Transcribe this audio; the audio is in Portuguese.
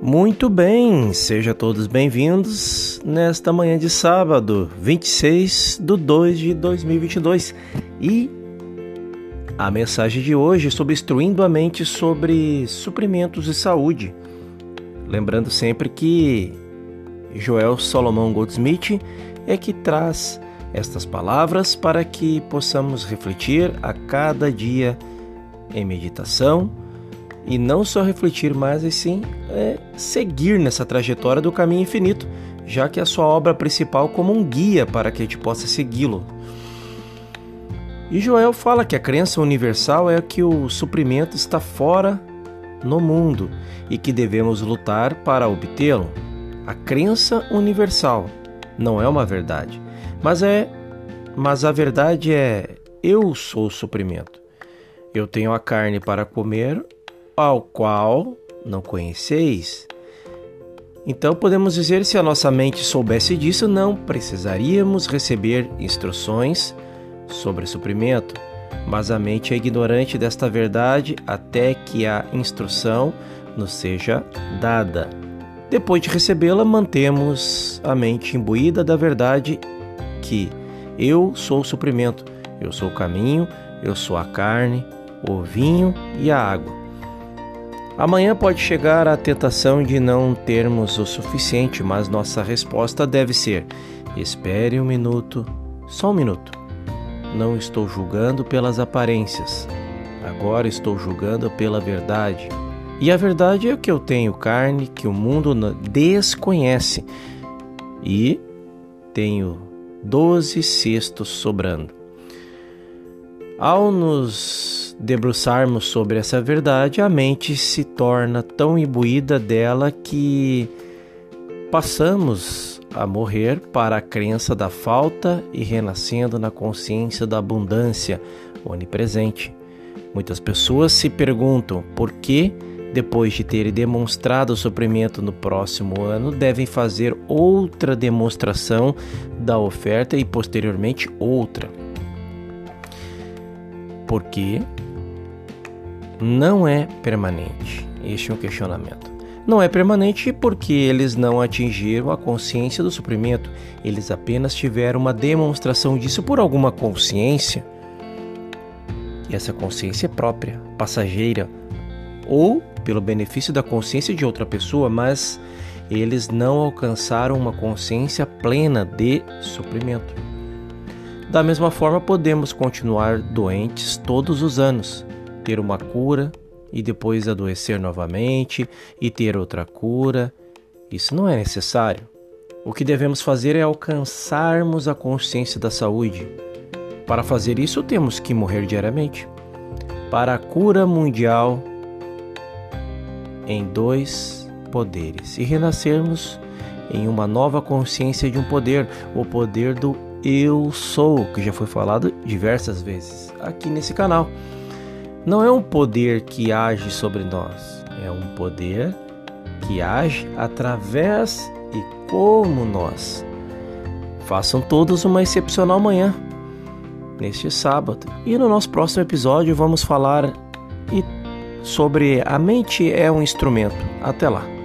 Muito bem, sejam todos bem-vindos nesta manhã de sábado, 26 de 2 de 2022. E a mensagem de hoje é sobre instruindo a mente sobre suprimentos e saúde. Lembrando sempre que Joel Solomon Goldsmith é que traz estas palavras para que possamos refletir a cada dia em meditação e não só refletir, mas e sim é, seguir nessa trajetória do caminho infinito, já que é a sua obra principal como um guia para que a gente possa segui-lo. E Joel fala que a crença universal é que o suprimento está fora no mundo e que devemos lutar para obtê-lo. A crença universal não é uma verdade, mas é mas a verdade é eu sou o suprimento. Eu tenho a carne para comer ao qual não conheceis. Então podemos dizer se a nossa mente soubesse disso, não precisaríamos receber instruções sobre suprimento, mas a mente é ignorante desta verdade até que a instrução nos seja dada. Depois de recebê-la, mantemos a mente imbuída da verdade que eu sou o suprimento, eu sou o caminho, eu sou a carne, o vinho e a água. Amanhã pode chegar a tentação de não termos o suficiente, mas nossa resposta deve ser: espere um minuto, só um minuto. Não estou julgando pelas aparências, agora estou julgando pela verdade. E a verdade é que eu tenho carne que o mundo desconhece e tenho doze cestos sobrando. Ao nos debruçarmos sobre essa verdade, a mente se torna tão imbuída dela que passamos a morrer para a crença da falta e renascendo na consciência da abundância onipresente. Muitas pessoas se perguntam por que, depois de terem demonstrado o suprimento no próximo ano, devem fazer outra demonstração da oferta e posteriormente outra. Porque não é permanente. Este é um questionamento. Não é permanente porque eles não atingiram a consciência do suprimento, eles apenas tiveram uma demonstração disso por alguma consciência. E essa consciência é própria, passageira, ou pelo benefício da consciência de outra pessoa, mas eles não alcançaram uma consciência plena de suprimento. Da mesma forma, podemos continuar doentes todos os anos, ter uma cura e depois adoecer novamente e ter outra cura. Isso não é necessário. O que devemos fazer é alcançarmos a consciência da saúde. Para fazer isso, temos que morrer diariamente. Para a cura mundial em dois poderes e renascermos em uma nova consciência de um poder, o poder do eu sou, que já foi falado diversas vezes aqui nesse canal não é um poder que age sobre nós, é um poder que age através e como nós. Façam todos uma excepcional manhã, neste sábado. E no nosso próximo episódio vamos falar sobre a mente é um instrumento. Até lá.